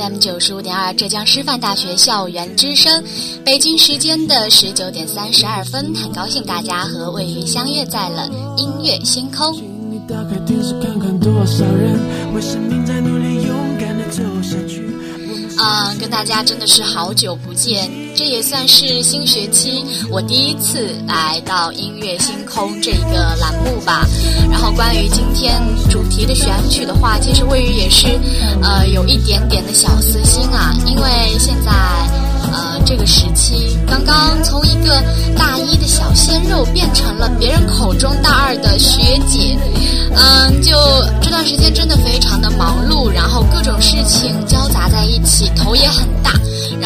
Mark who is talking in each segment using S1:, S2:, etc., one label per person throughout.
S1: FM 九十五点二浙江师范大学校园之声，北京时间的十九点三十二分，很高兴大家和魏宇相约在了音乐星空。嗯，跟大家真的是好久不见，这也算是新学期我第一次来到音乐星空这个栏目吧。然后关于今天主题的选曲的话，其实魏宇也是呃有一点点的小私心啊，因为现在呃这个时期刚刚从一个大一的小鲜肉变成了别人口中大二的学姐。嗯，就这段时间真的非常的忙碌，然后各种事情交杂在一起，头也很大，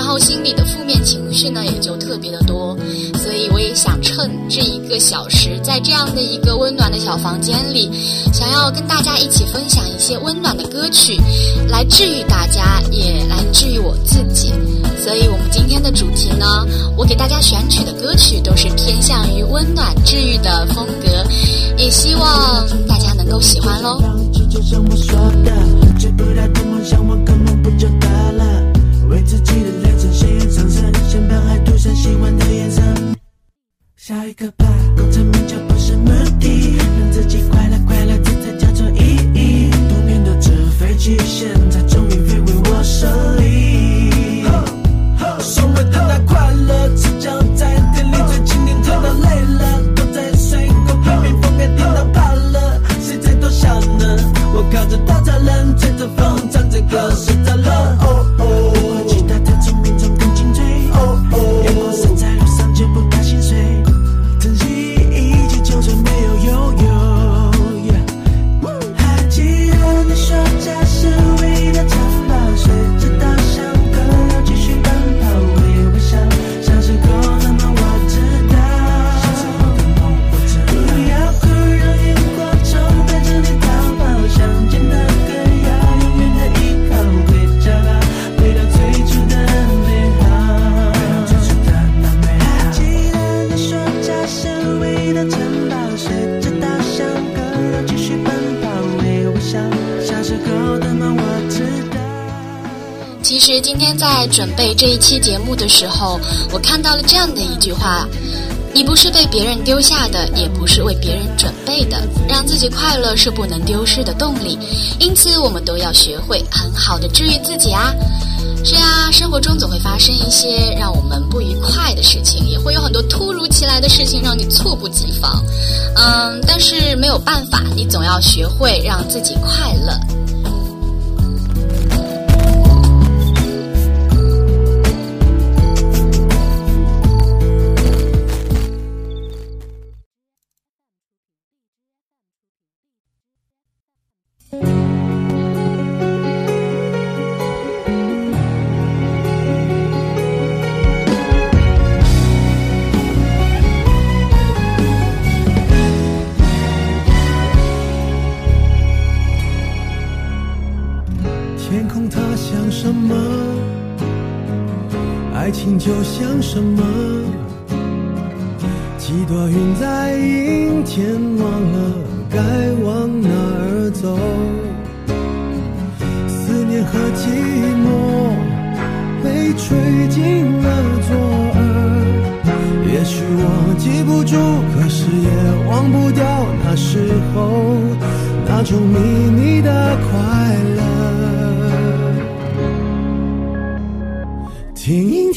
S1: 然后心里的负面情绪呢也就特别的多，所以我也想趁这一个小时，在这样的一个温暖的小房间里，想要跟大家一起分享一些温暖的歌曲，来治愈大家，也来治愈我自己。所以我们今天的主题呢，我给大家选取的歌曲都是偏向于温暖治愈的风格，也希望大家能够喜欢喽。喜欢的颜色下一个吧，功成名就不是目的，让自己快乐快乐，这才叫做意义。多年的纸飞机，现在终于飞回我手里。所谓的那快乐，只讲在店里最经典，跳到累了，都在睡过，旁边风给听到怕了，谁在偷笑呢？我靠着大栅栏，吹着风，唱着歌，今天在准备这一期节目的时候，我看到了这样的一句话：你不是被别人丢下的，也不是为别人准备的。让自己快乐是不能丢失的动力，因此我们都要学会很好的治愈自己啊。是呀，生活中总会发生一些让我们不愉快的事情，也会有很多突如其来的事情让你猝不及防。嗯，但是没有办法，你总要学会让自己快乐。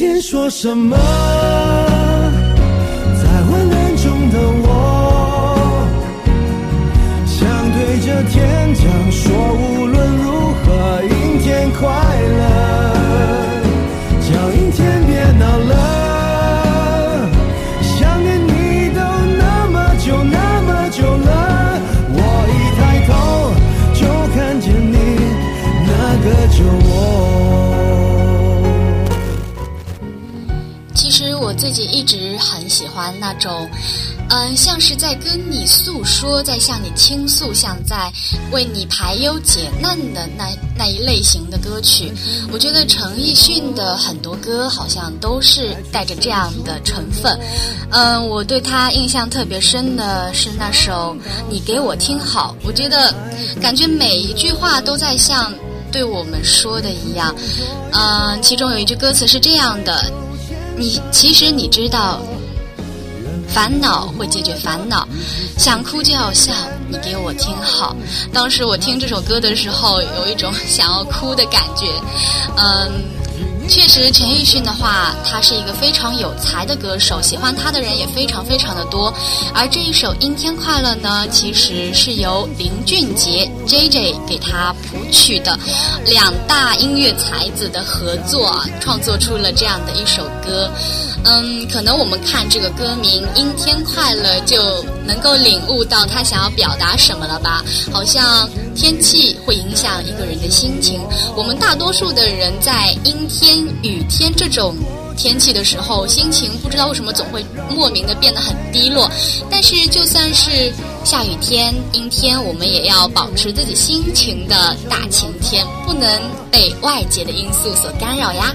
S2: 天
S3: 说什么？在昏暗中的我，想对着天讲
S1: 自己一直很喜欢那种，嗯，像是在跟你诉说，在向你倾诉，像在为你排忧解难的那那一类型的歌曲。我觉得陈奕迅的很多歌好像都是带着这样的成分。嗯，我对他印象特别深的是那首《你给我听好》，我觉得感觉每一句话都在像对我们说的一样。嗯，其中有一句歌词是这样的。你其实你知道，烦恼会解决烦恼，想哭就要笑，你给我听好。当时我听这首歌的时候，有一种想要哭的感觉。嗯，确实，陈奕迅的话，他是一个非常有才的歌手，喜欢他的人也非常非常的多。而这一首《阴天快乐》呢，其实是由林俊杰 J J 给他谱曲的，两大音乐才子的合作，创作出了这样的一首歌。嗯，可能我们看这个歌名《阴天快乐》，就能够领悟到他想要表达什么了吧？好像天气会影响一个人的心情。我们大多数的人在阴天、雨天这种天气的时候，心情不知道为什么总会莫名的变得很低落。但是就算是下雨天、阴天，我们也要保持自己心情的大晴天，不能被外界的因素所干扰呀。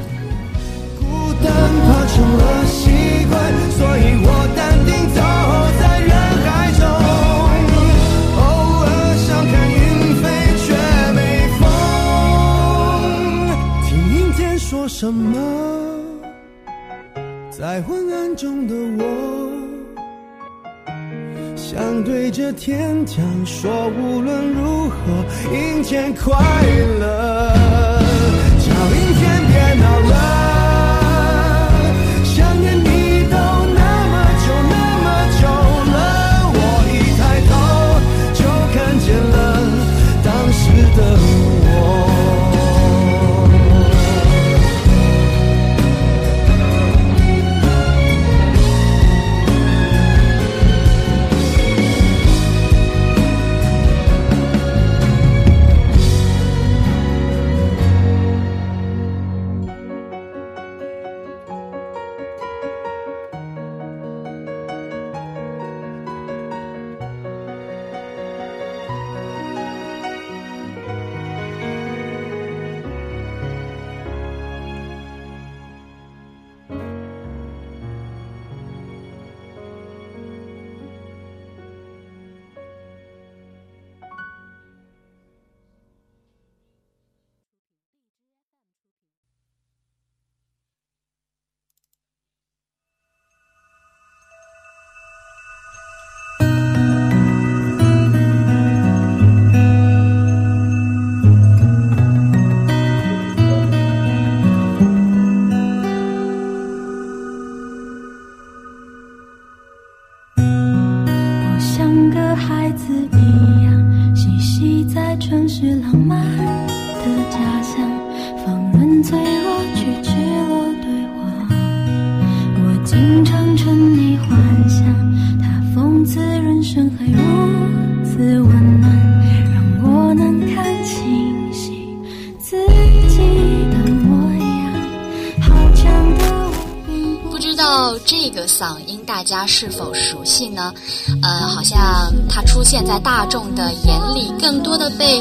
S3: 什么？在昏暗中的我，想对着天讲说，无论如何，阴天快乐。叫阴天别闹了。
S1: 嗓音大家是否熟悉呢？呃，好像它出现在大众的眼里，更多的被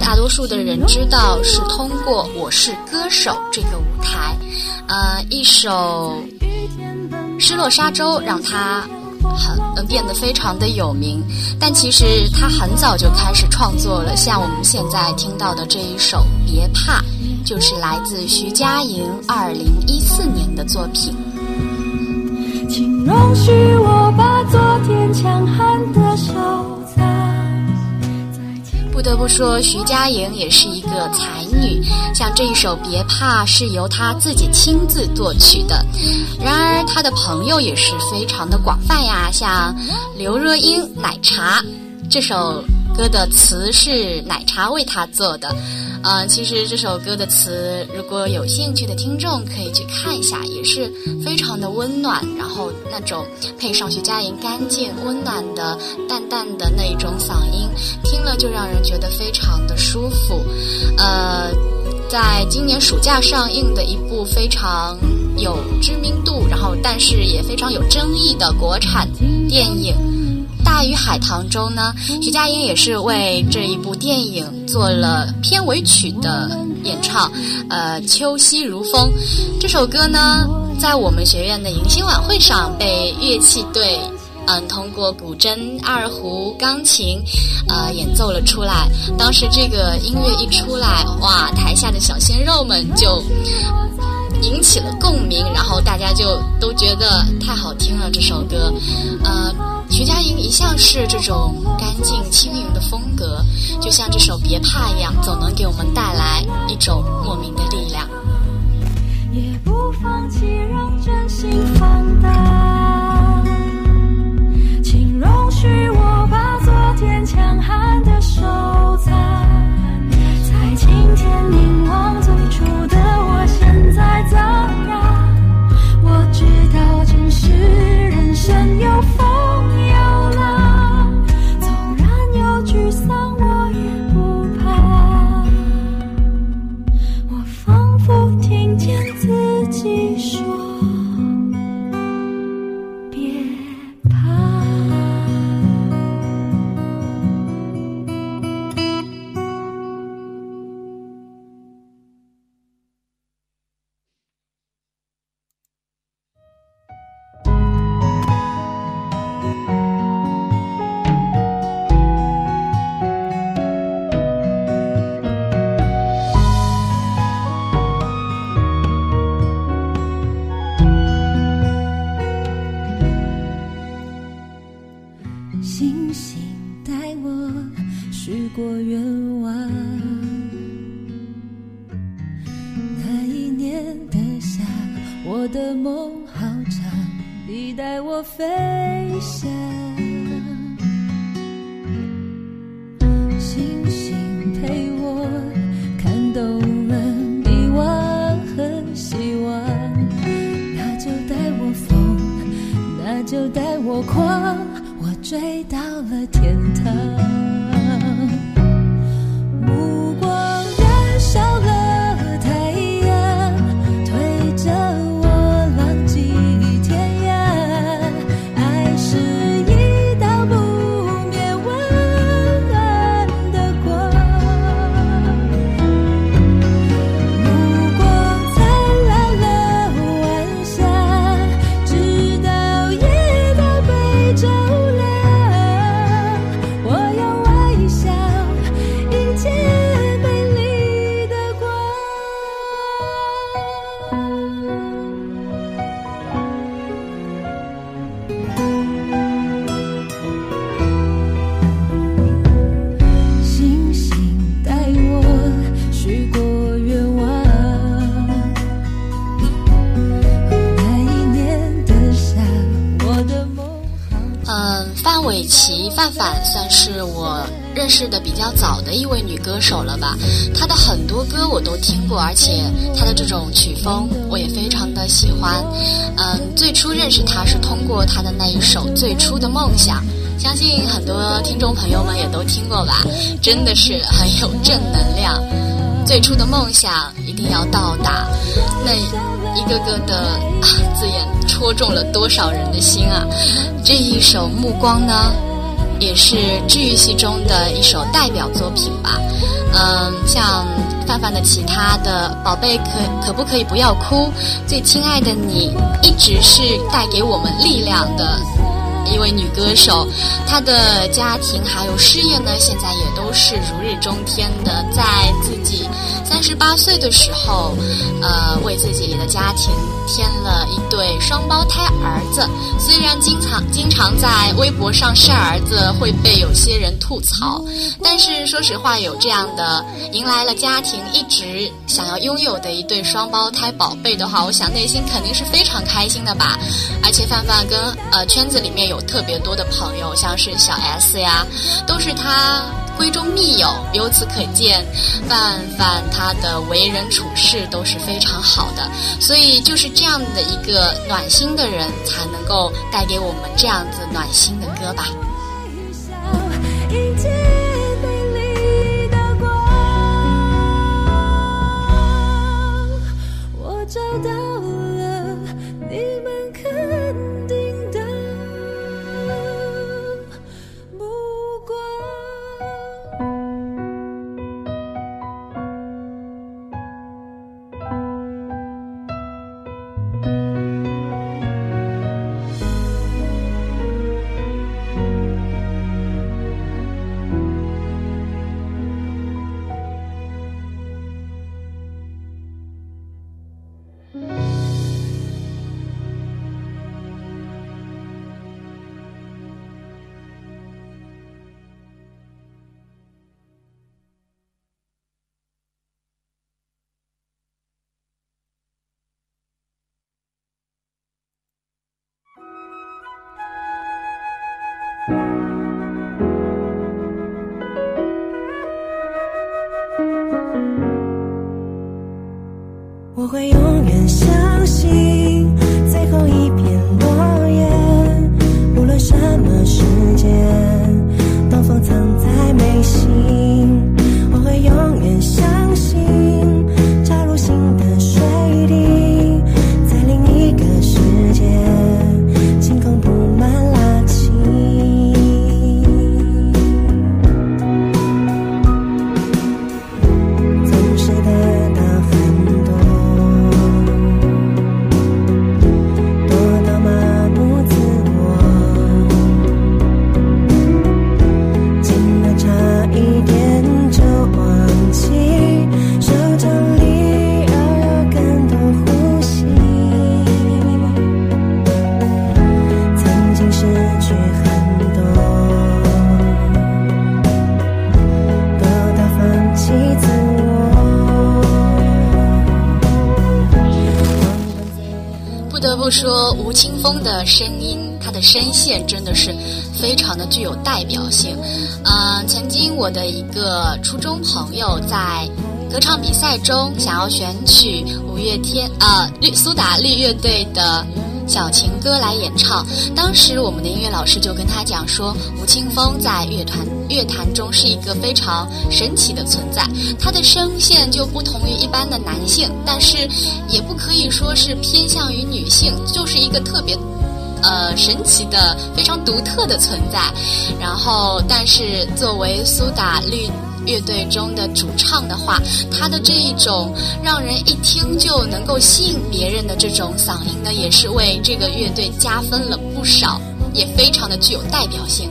S1: 大多数的人知道是通过《我是歌手》这个舞台。呃，一首《失落沙洲》让他很变得非常的有名。但其实他很早就开始创作了，像我们现在听到的这一首《别怕》，就是来自徐佳莹二零一四年的作品。
S4: 容许我把昨天强悍的手。
S1: 不得不说，徐佳莹也是一个才女。像这一首《别怕》是由她自己亲自作曲的，然而她的朋友也是非常的广泛呀，像刘若英、奶茶。这首歌的词是奶茶为她做的。嗯，其实这首歌的词，如果有兴趣的听众可以去看一下，也是非常的温暖。然后那种配上徐佳莹干净温暖的淡淡的那种嗓音，听了就让人觉得非常的舒服。呃，在今年暑假上映的一部非常有知名度，然后但是也非常有争议的国产电影。大鱼海棠中呢，徐佳莹也是为这一部电影做了片尾曲的演唱。呃，秋夕如风这首歌呢，在我们学院的迎新晚会上被乐器队，嗯，通过古筝、二胡、钢琴，呃，演奏了出来。当时这个音乐一出来，哇，台下的小鲜肉们就引起了共鸣，然后大家就都觉得太好听了这首歌，呃。徐佳莹一向是这种干净轻盈的风格，就像这首《别怕》一样，总能给我们带来一种莫名的力量。
S4: 也不放弃，让真心放大。请容许我把昨天强悍的收藏，在今天凝望最初的我，现在怎样？我知道，真实人生有风。
S1: 过愿望那一年的夏我的梦好长你带我飞翔。手了吧？他的很多歌我都听过，而且他的这种曲风我也非常的喜欢。嗯，最初认识他是通过他的那一首《最初的梦想》，相信很多听众朋友们也都听过吧？真的是很有正能量。最初的梦想一定要到达，那一个个的字眼戳中了多少人的心啊！这一首《目光》呢？也是治愈系中的一首代表作品吧，嗯，像范范的其他的宝贝可可不可以不要哭，最亲爱的你一直是带给我们力量的一位女歌手，她的家庭还有事业呢，现在也都是如日中天的。在自己三十八岁的时候，呃，为自己的家庭添了一对双胞胎儿子。虽然经常经常在微博上晒儿子，会被有些人吐槽，但是说实话，有这样的迎来了家庭一直想要拥有的一对双胞胎宝贝的话，我想内心肯定是非常开心的吧。而且范范跟呃圈子里面有特别多的朋友，像是小 S 呀，都是他闺中密友。由此可见，范范他的为人处事都是非常好的。所以就是这样的一个暖心的人，才能够带给我们这样子暖心的歌吧。
S5: 会永远相信。的
S1: 声音，他的声线真的是非常的具有代表性。嗯、曾经我的一个初中朋友在歌唱比赛中想要选取五月天啊绿苏打绿乐队的。小情歌来演唱，当时我们的音乐老师就跟他讲说，吴青峰在乐团乐坛中是一个非常神奇的存在，他的声线就不同于一般的男性，但是也不可以说是偏向于女性，就是一个特别。呃，神奇的、非常独特的存在。然后，但是作为苏打绿乐队中的主唱的话，他的这一种让人一听就能够吸引别人的这种嗓音呢，也是为这个乐队加分了不少，也非常的具有代表性。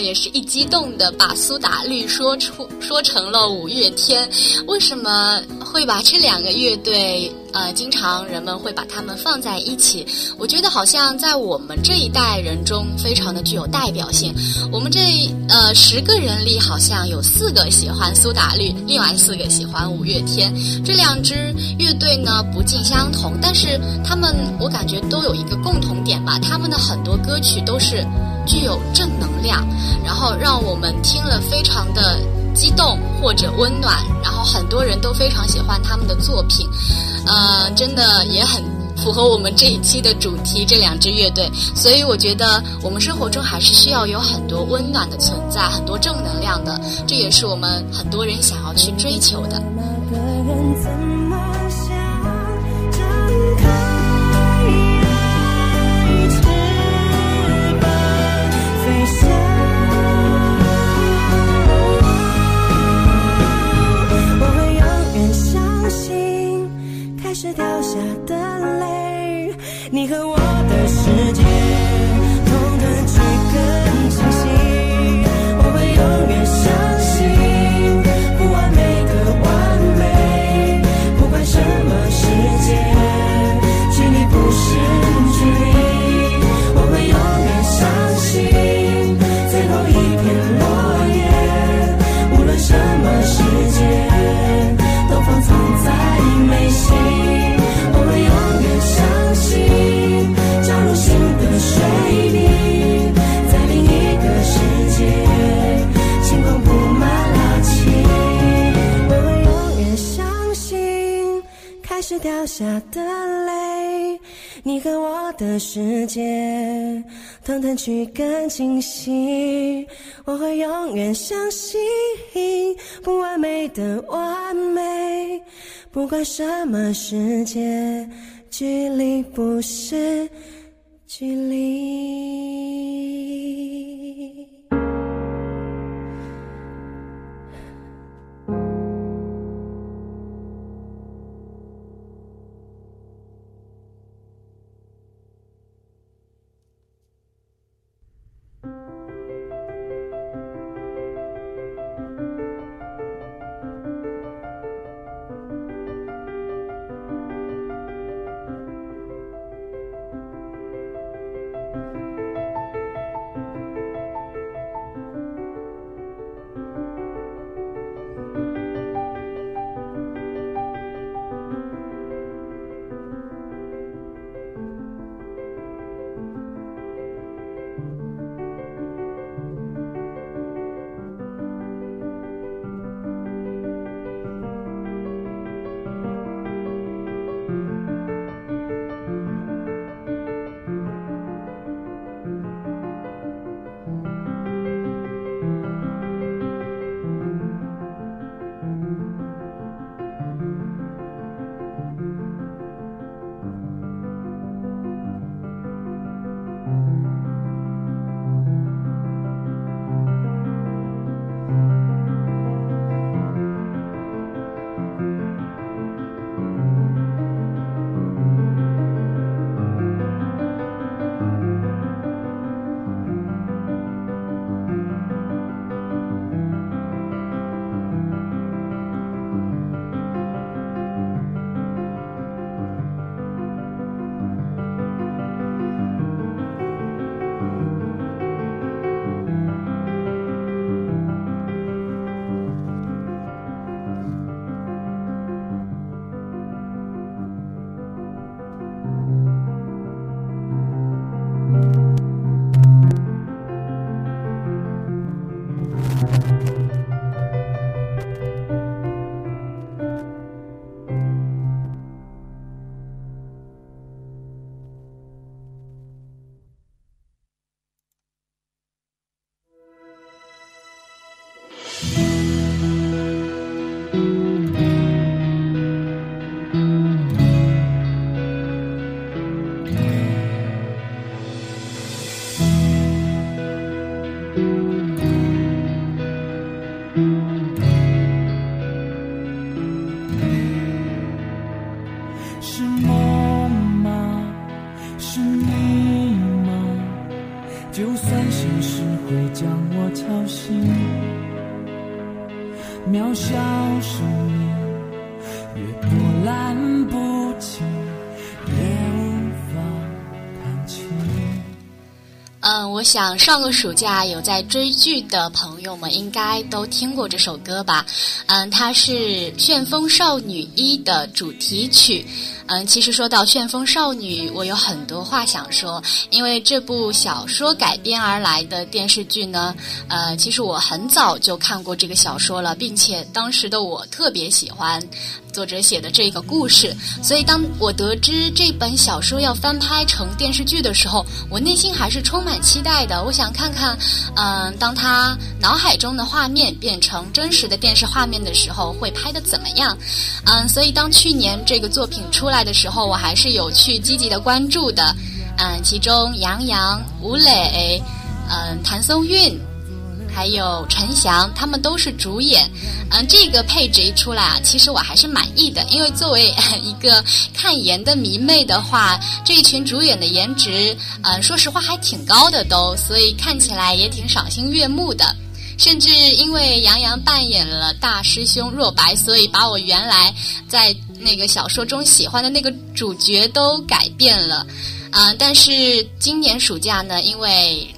S1: 也是一激动的把苏打绿说出说成了五月天，为什么会把这两个乐队呃经常人们会把他们放在一起？我觉得好像在我们这一代人中非常的具有代表性。我们这呃十个人里好像有四个喜欢苏打绿，另外四个喜欢五月天。这两支乐队呢不尽相同，但是他们我感觉都有一个共同点吧，他们的很多歌曲都是具有正能量，然后让我们听了非常的
S5: 激动或者温暖，然后很多人都非常喜欢他们的作品，呃，真的也很符合我们这一期的主题。这两支乐队，所以我觉得我们生活中还是需要有很多温暖的存在，很多正能量的，这也是我们很多人想要去追求的。下的泪，你和我。掉下的泪，你和我的
S6: 世界腾腾去更清晰，我会永远相信不完美的完美，不管什么世界，距离不是距离。
S5: 我想上个暑假有在追剧的朋友们应该都听过这首歌吧？嗯，它是《旋风少女一》的主题曲。
S1: 嗯，其实说到《旋风少女》，我有很多话想说，因为这部小说改编而来的电视剧呢，呃，其实我很早就看过这个小说了，并且当时的我特别喜欢作者写的这个故事，所以当我得知这本小说要翻拍成电视剧的时候，我内心还是充满期待的。我想看看，嗯，当他脑海中的画面变成真实的电视画面的时候，会拍的怎么样？嗯，所以当去年这个作品出来的时候，我还是有去积极的关注的。嗯，其中杨洋、吴磊、嗯谭松韵，还有陈翔，他们都是主演。嗯，这个配置一出来啊，其实我还是满意的，因为作为一个看颜的迷妹的话，这一群主演的颜值，呃，说实话还挺高的都，所以看起来也挺赏心悦目的。甚至因为杨洋扮演了大师兄若白，所以把我原来在那个小说中喜欢的那个主角都改变了。啊，但是今年暑假呢，因为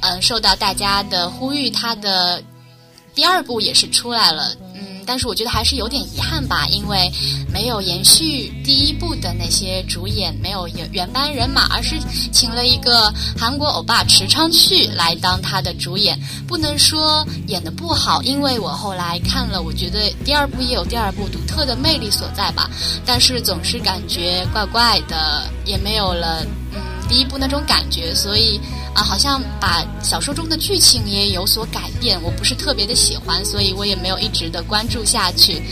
S1: 嗯受到大家的呼吁，他的第二部也是出来了。但是我觉得还是有点遗憾吧，因为没有延续第一部的那些主演，没有原原班人马，而是请了一个韩国欧巴池昌旭来当他的主演。不能说演的不好，因为我后来看了，我觉得第二部也有第二部独特的魅力所在吧。但是总是感觉怪怪的，也没有了嗯第一部那种感觉，所以。好像把小说中的剧情也有所改变，我不是特别的喜欢，所以我也没有一直的关注下去。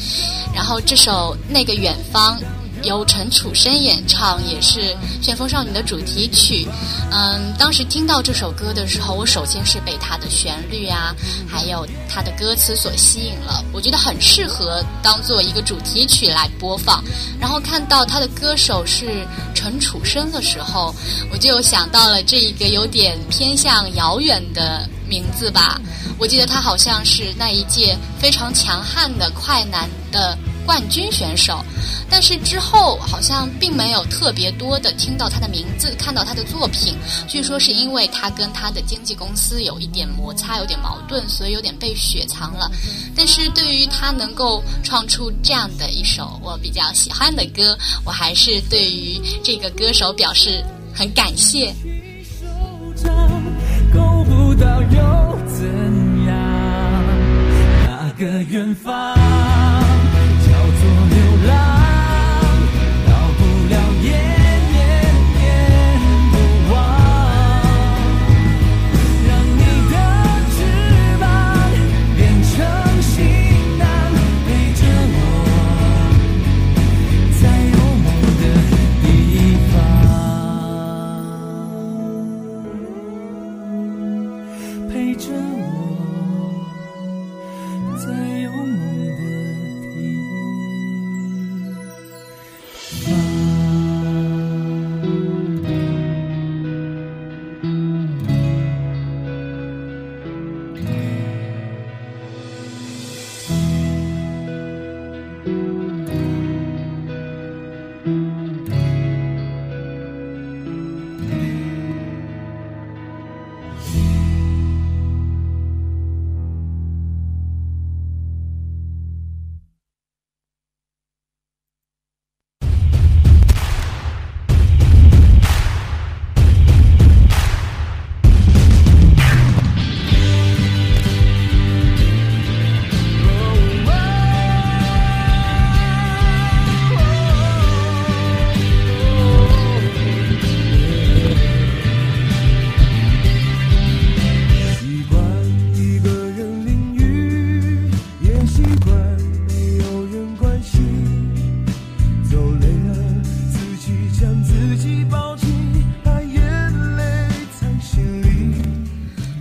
S1: 然后这首《那个远方》。由陈楚生演唱，也是《旋风少女》的主题曲。嗯，当时听到这首歌的时候，我首先是被它的旋律啊，还有它的歌词所吸引了。我觉得很适合当做一个主题曲来播放。然后看到他的歌手是陈楚生的时候，我就想到了这一个有点偏向遥远的名字吧。我记得他好像是那一届非常强悍的快男的。冠军选手，但是之后好像并没有特别多的听到他的名字，看到他的作品。据说是因为他跟他的经纪公司有一点摩擦，有点矛盾，所以有点被雪藏了。但是对于他能够唱出这样的一首我比较喜欢的歌，我还是对于这个歌手表示很感谢。够不到又怎样？那个远方。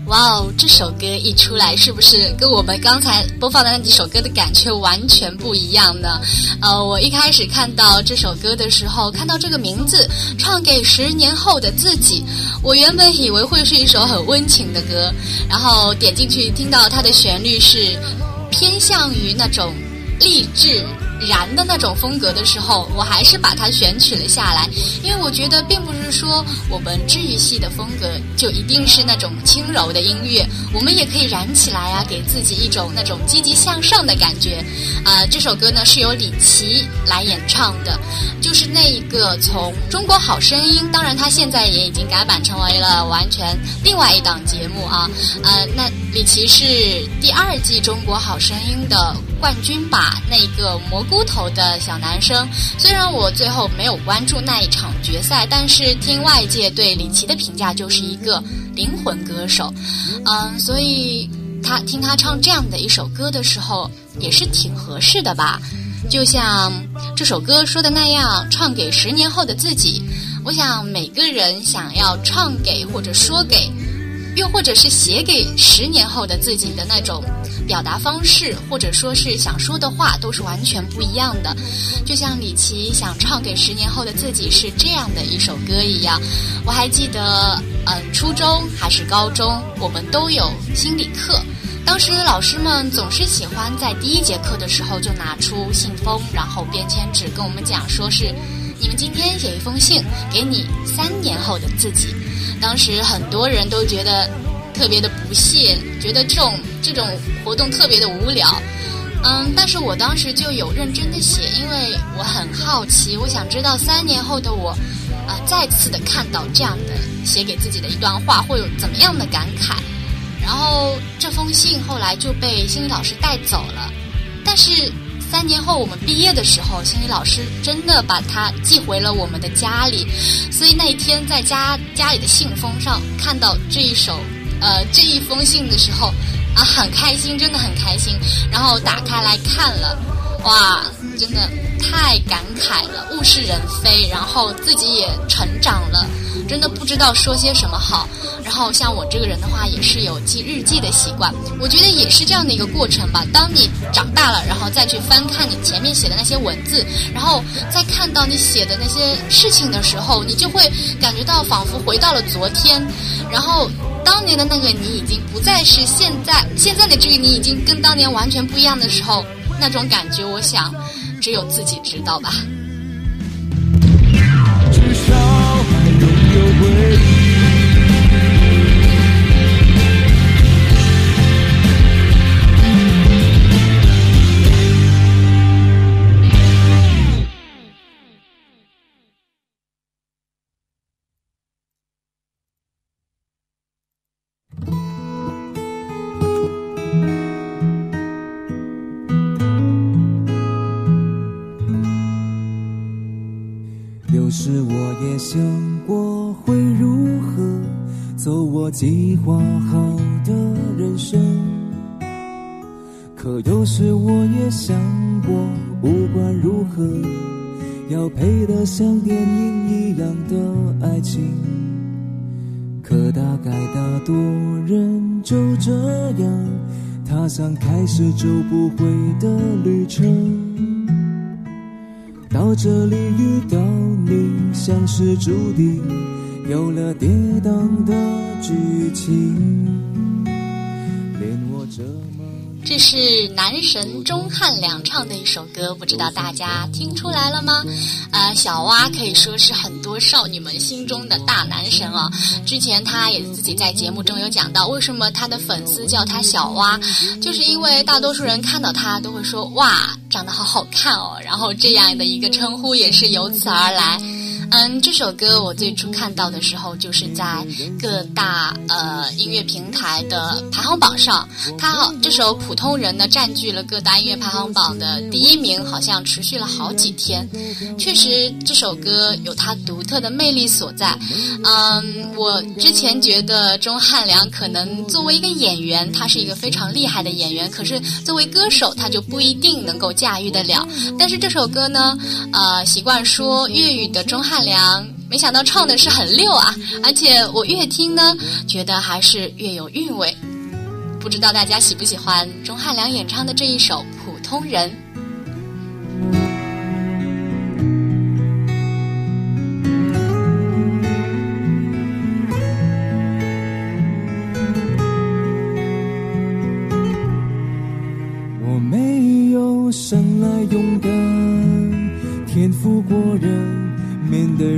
S1: 哇哦这首歌一出来，是不是跟我们刚才播放的那几首歌的感觉完全不一样呢？呃，我一开始看到这首歌的时候，看到这个名字“唱给十年后的自己”，我原本以为会是一首很温情的歌，然后点进去听到它的旋律是偏向于那种励志。燃的那种风格的时候，我还是把它选取了下来，因为我觉得并不是说我们治愈系的风格就一定是那种轻柔的音乐，我们也可以燃起来啊，给自己一种那种积极向上的感觉。啊，这首歌呢是由李琦来演唱的，就是那一个从《中国好声音》，当然他现在也已经改版成为了完全另外一档节目啊。呃，那李琦是第二季《中国好声音》的。冠军吧，那个蘑菇头的小男生。虽然我最后没有关注那一场决赛，但是听外界对李琦的评价就是一个灵魂歌手。嗯，所以他听他唱这样的一首歌的时候，也是挺合适的吧。就像这首歌说的那样，唱给十年后的自己。我想每个人想要唱给或者说给。又或者是写给十年后的自己的那种表达方式，或者说是想说的话，都是完全不一样的。就像李琦想唱给十年后的自己是这样的一首歌一样。我还记得，嗯，初中还是高中，我们都有心理课。当时老师们总是喜欢在第一节课的时候就拿出信封，然后便签纸跟我们讲，说是你们今天写一封信给你三年后的自己。当时很多人都觉得特别的不屑，觉得这种这种活动特别的无聊。嗯，但是我当时就有认真的写，因为我很好奇，我想知道三年后的我，啊，再次的看到这样的写给自己的一段话，会有怎么样的感慨。然后这封信后来就被心理老师带走了，但是。三年后我们毕业的时候，心理老师真的把它寄回了我们的家里，所以那一天在家家里的信封上看到这一首，呃这一封信的时候，啊很开心，真的很开心。然后打开来看了，哇，真的太感慨了，物是人非，然后自己也成长了。真的不知道说些什么好。然后像我这个人的话，也是有记日记的习惯。我觉得也是这样的一个过程吧。当你长大了，然后再去翻看你前面写的那些文字，然后再看到你写的那些事情的时候，你就会感觉到仿佛回到了昨天。然后当年的那个你已经不再是现在，现在的这个你已经跟当年完全不一样的时候，那种感觉，我想只有自己知道吧。
S2: 我计划好的人生，可有时我也想过，不管如何，要配得像电影一样的爱情。可大概大多人就这样踏上开始走不回的旅程。到这里遇到你，像是注定，有了跌宕的剧情，连我这么。
S1: 这是男神钟汉良唱的一首歌，不知道大家听出来了吗？呃，小蛙可以说是很多少女们心中的大男神哦。之前他也自己在节目中有讲到，为什么他的粉丝叫他小蛙，就是因为大多数人看到他都会说哇，长得好好看哦，然后这样的一个称呼也是由此而来。嗯，这首歌我最初看到的时候，就是在各大呃音乐平台的排行榜上，它这首《普通人》呢占据了各大音乐排行榜的第一名，好像持续了好几天。确实，这首歌有它独特的魅力所在。嗯，我之前觉得钟汉良可能作为一个演员，他是一个非常厉害的演员，可是作为歌手，他就不一定能够驾驭得了。但是这首歌呢，呃，习惯说粤语的钟汉。汉良，没想到唱的是很溜啊！而且我越听呢，觉得还是越有韵味。不知道大家喜不喜欢钟汉良演唱的这一首《普通人》。
S2: 我没有生来勇敢天赋。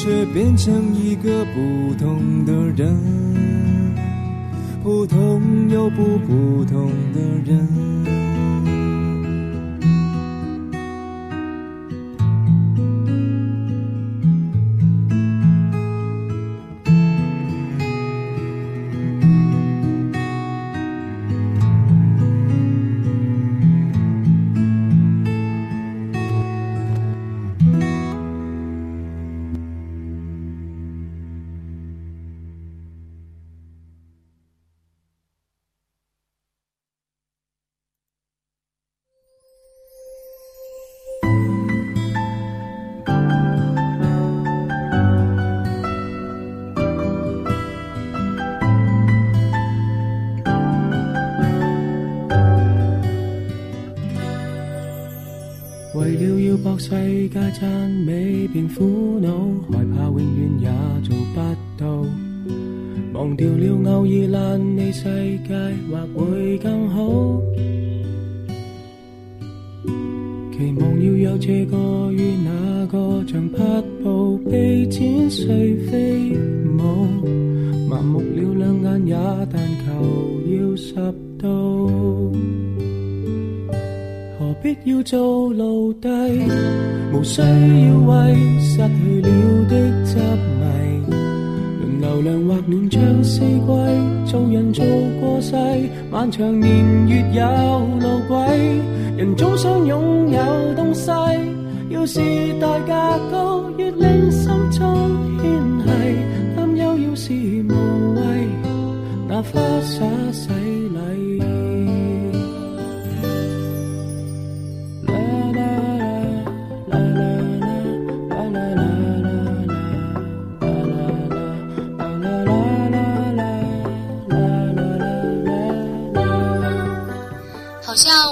S2: 却变成一个不同的人，普通又不普通的人。掉了偶尔烂你世界或会更好。期望要有这个与那个，像匹布被剪碎飞舞。麻木了两眼也但求要十度。必要做奴隶，无需要为失去了的。轮流量或暖像四季，做人做过世，漫长年月有路轨。人总想拥有东西，要是代价高，越令心中牵系。担忧要是无谓，那花洒世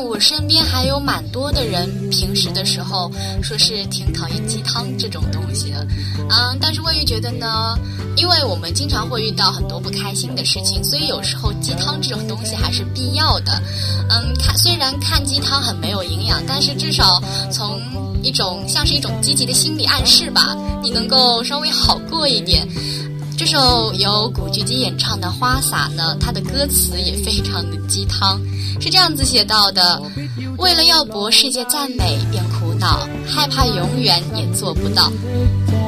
S2: 我
S1: 身边还有蛮多的人，平时的时候说是挺讨厌鸡汤这种东西的，嗯，但是魏玉觉得呢，因为我们经常会遇到很多不开心的事情，所以有时候鸡汤这种东西还是必要的。嗯，看虽然看鸡汤很没有营养，但是至少从一种像是一种积极的心理暗示吧，你能够稍微好过一点。这首由古巨基演唱的《花洒》呢，它的歌词也非常的鸡汤，是这样子写到的：为了要博世界赞美，便苦恼，害怕永远也做不到。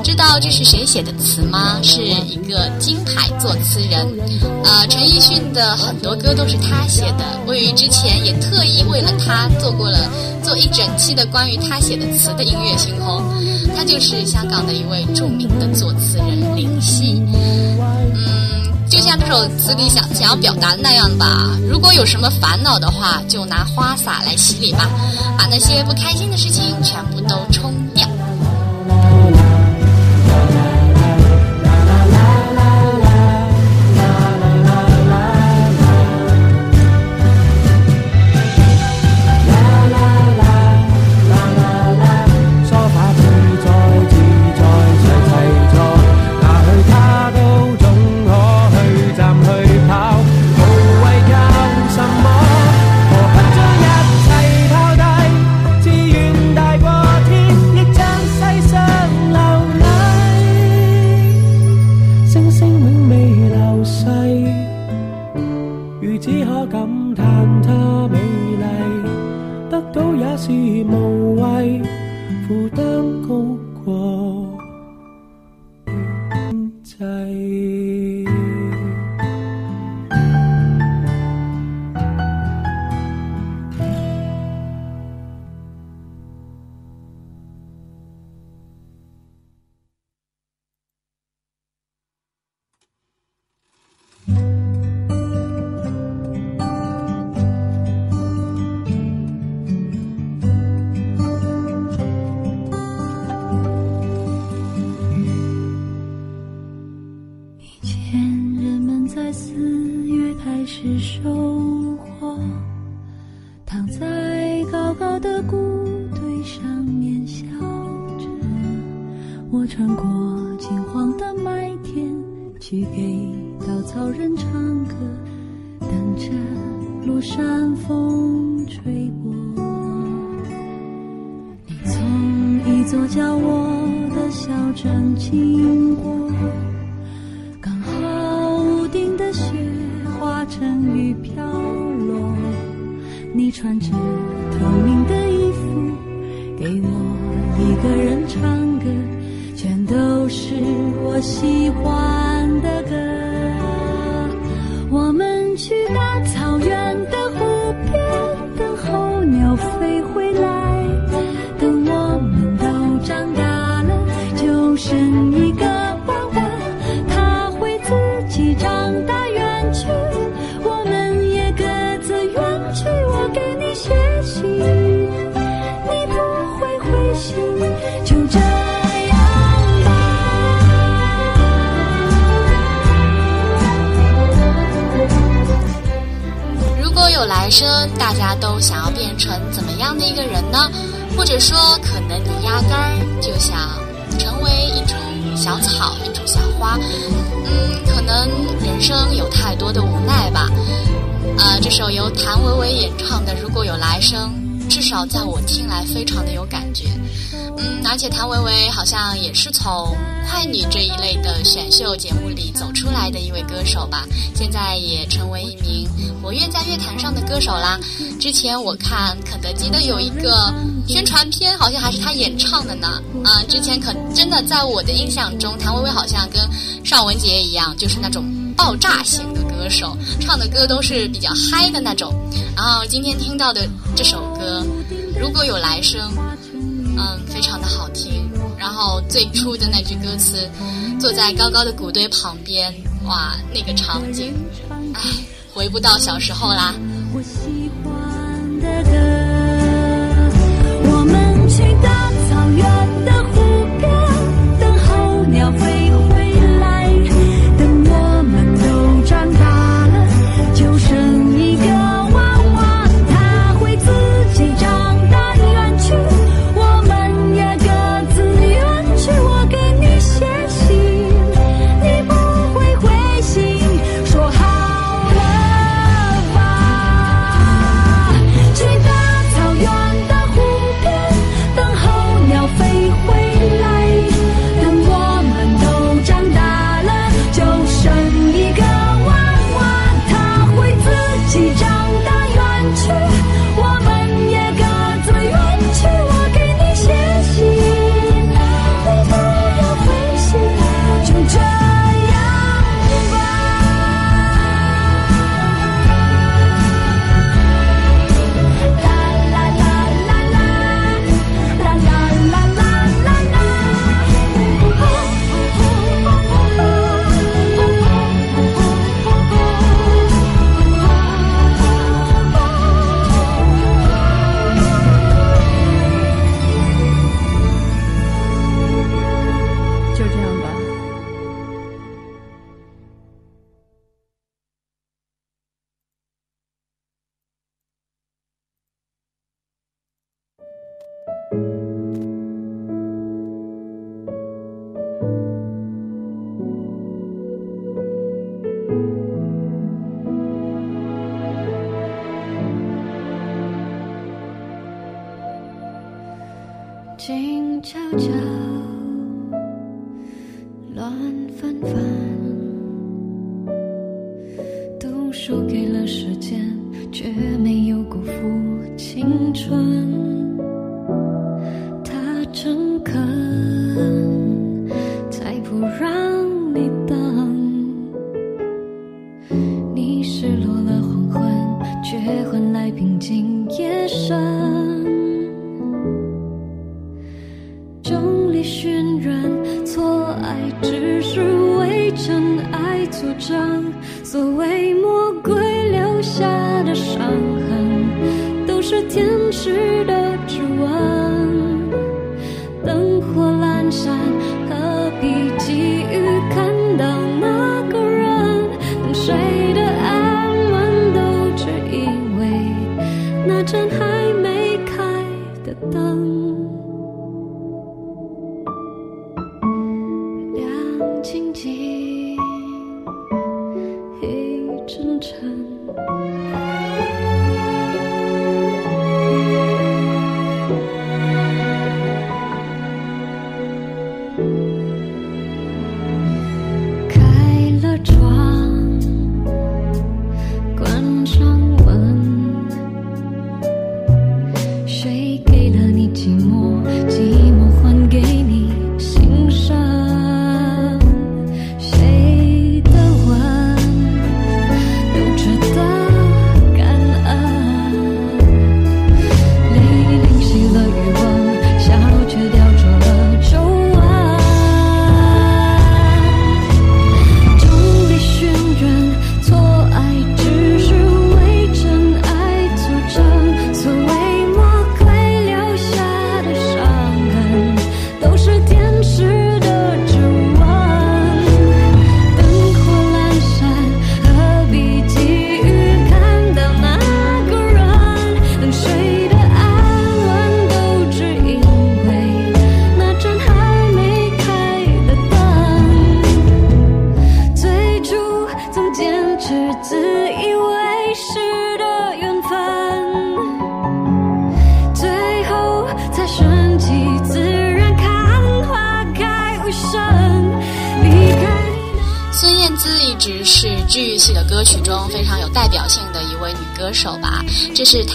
S1: 知道这是谁写的词吗？是一个金牌作词人，呃，陈奕迅的很多歌都是他写的。我于之前也特意为了他做过了做一整期的关于他写的词的音乐星空。他就是香港的一位著名的作词人林夕。嗯，就像这首词里想想要表达的那样吧。如果有什么烦恼的话，就拿花洒来洗礼吧，把那些不开心的事情全部都冲掉。座叫我的小镇经过。刚好屋顶的雪化成雨飘落，你穿着透明的衣服，给我一个人唱歌，全都是我喜欢
S4: 人生，大家都想要变成怎么样的一个人呢？或者说，可能你压根儿就想成为一株小草，一株小花。嗯，可能人生有太多的无奈吧。呃，这首由谭维维演唱的《如果有来生》，至少在我听来非常的有感觉。嗯，而且谭维维好像也是从快女这一类的选秀节目里走出来的一位歌手吧，现在也成为一名活跃在乐坛上的歌手啦。之前我看肯德基的有一个宣传片，好像还是他演唱的呢。啊，之前可真的在我的印象中，谭维维好像跟尚雯婕一样，就是那种爆炸型的歌手，唱的歌都是比较嗨的那种。然后今天听到的这首歌，如果有来生。嗯，非常的好听。然后最初的那句歌词，坐在高高的谷堆旁边，哇，那个场景，唉，回不到小时候啦。
S1: 悄悄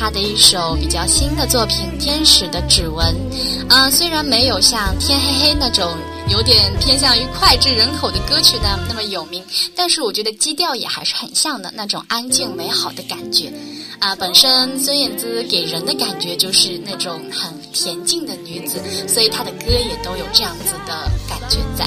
S1: 他的一首比较新的作品《天使的指纹》，啊，虽然没有像《天黑黑》那种有点偏向于脍炙人口的歌曲呢那么有名，但是我觉得基调也还是很像的那种安静美好的感觉，啊，本身孙燕姿给人的感觉就是那种很恬静的女子，所以她的歌也都有这样子的感觉在。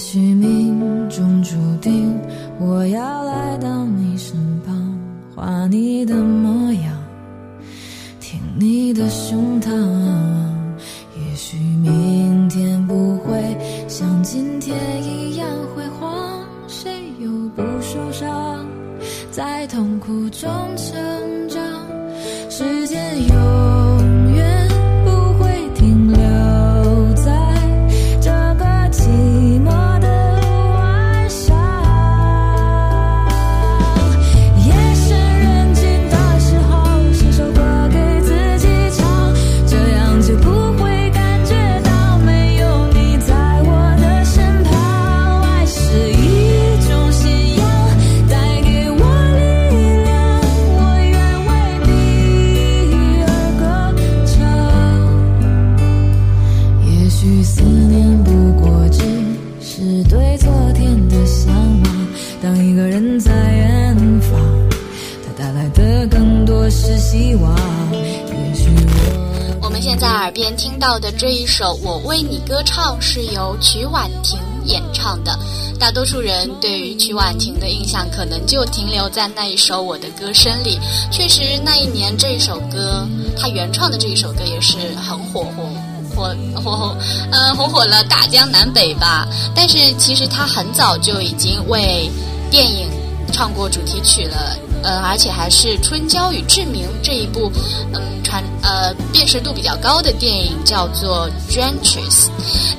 S4: 也许命中注定，我要来到你身旁，画你的模样，听你的胸膛。在远方，他带来的更多是希望。我们现在耳边听
S1: 到的这一首《我为你歌唱》是由曲婉婷演唱的。大多数人对于曲婉婷的印象可能就停留在那一首《我的歌声》里。确实，那一年这一首歌，她原创的这一首歌也是很火火火火火，嗯，红火了大江南北吧。但是其实她很早就已经为电影唱过主题曲了。呃，而且还是《春娇与志明》这一部，嗯，传呃辨识度比较高的电影，叫做《Drenches》，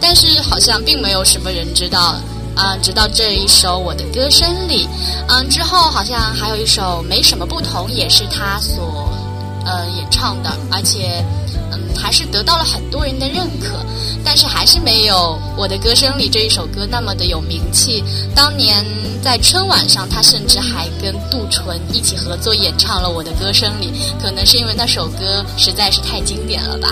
S1: 但是好像并没有什么人知道，
S3: 嗯，直到这一首《我的歌声里》，嗯，之后好像还有一首《没什么不同》，也是他所呃演唱的，而且嗯还是得到了很多人的认可，但是还是没有《我的歌声里》这一首歌那么的有名气。当年在春晚上，他甚至还跟杜淳一起合作演唱了《我的歌声里》，可能是因为那首歌实在是太经典了吧。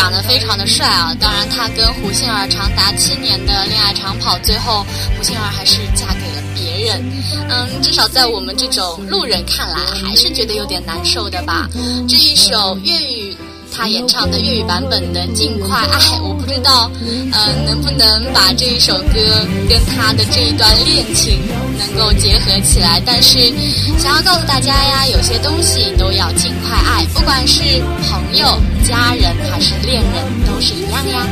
S3: 长得非常的帅啊！当然，他跟胡杏儿长达七年的恋爱长跑，最后胡杏儿还是嫁给了别人。嗯，至少在我们这种路人看来，还是觉得有点难受的吧？这一首粤语。他演唱的粤语版本的《尽快爱》，我不知道，嗯，能不能把这一首歌跟他的这一段恋情能够结合起来？但是，想要告诉大家呀，有些东西都要尽快爱，不管是朋友、家人还是恋人，都是一样呀。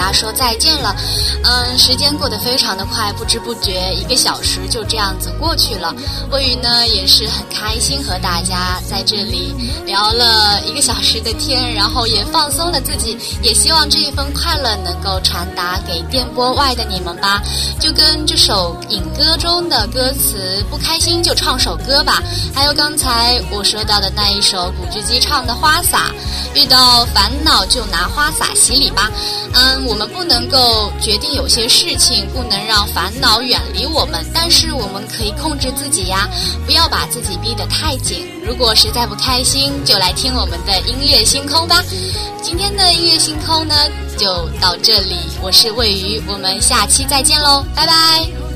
S1: 家说再见了。嗯，时间过得非常的快，不知不觉一个小时就这样子过去了。魏宇呢也是很开心和大家在这里聊了一个小时的天，然后也放松了自己，也希望这一份快乐能够传达给电波外的你们吧。就跟这首《影歌》中的歌词“不开心就唱首歌吧”，还有刚才我说到的那一首古巨基唱的《花洒》，遇到烦恼就拿花洒洗礼吧。嗯，我们不能够决定有些事情，不能让烦恼远离我们，但是我们可以控制自己呀，不要把自己逼得太紧。如果实在不开心，就来听我们的音乐星空吧。今天的音乐星空呢，就到这里。我是魏鱼，我们下期再见喽，拜拜。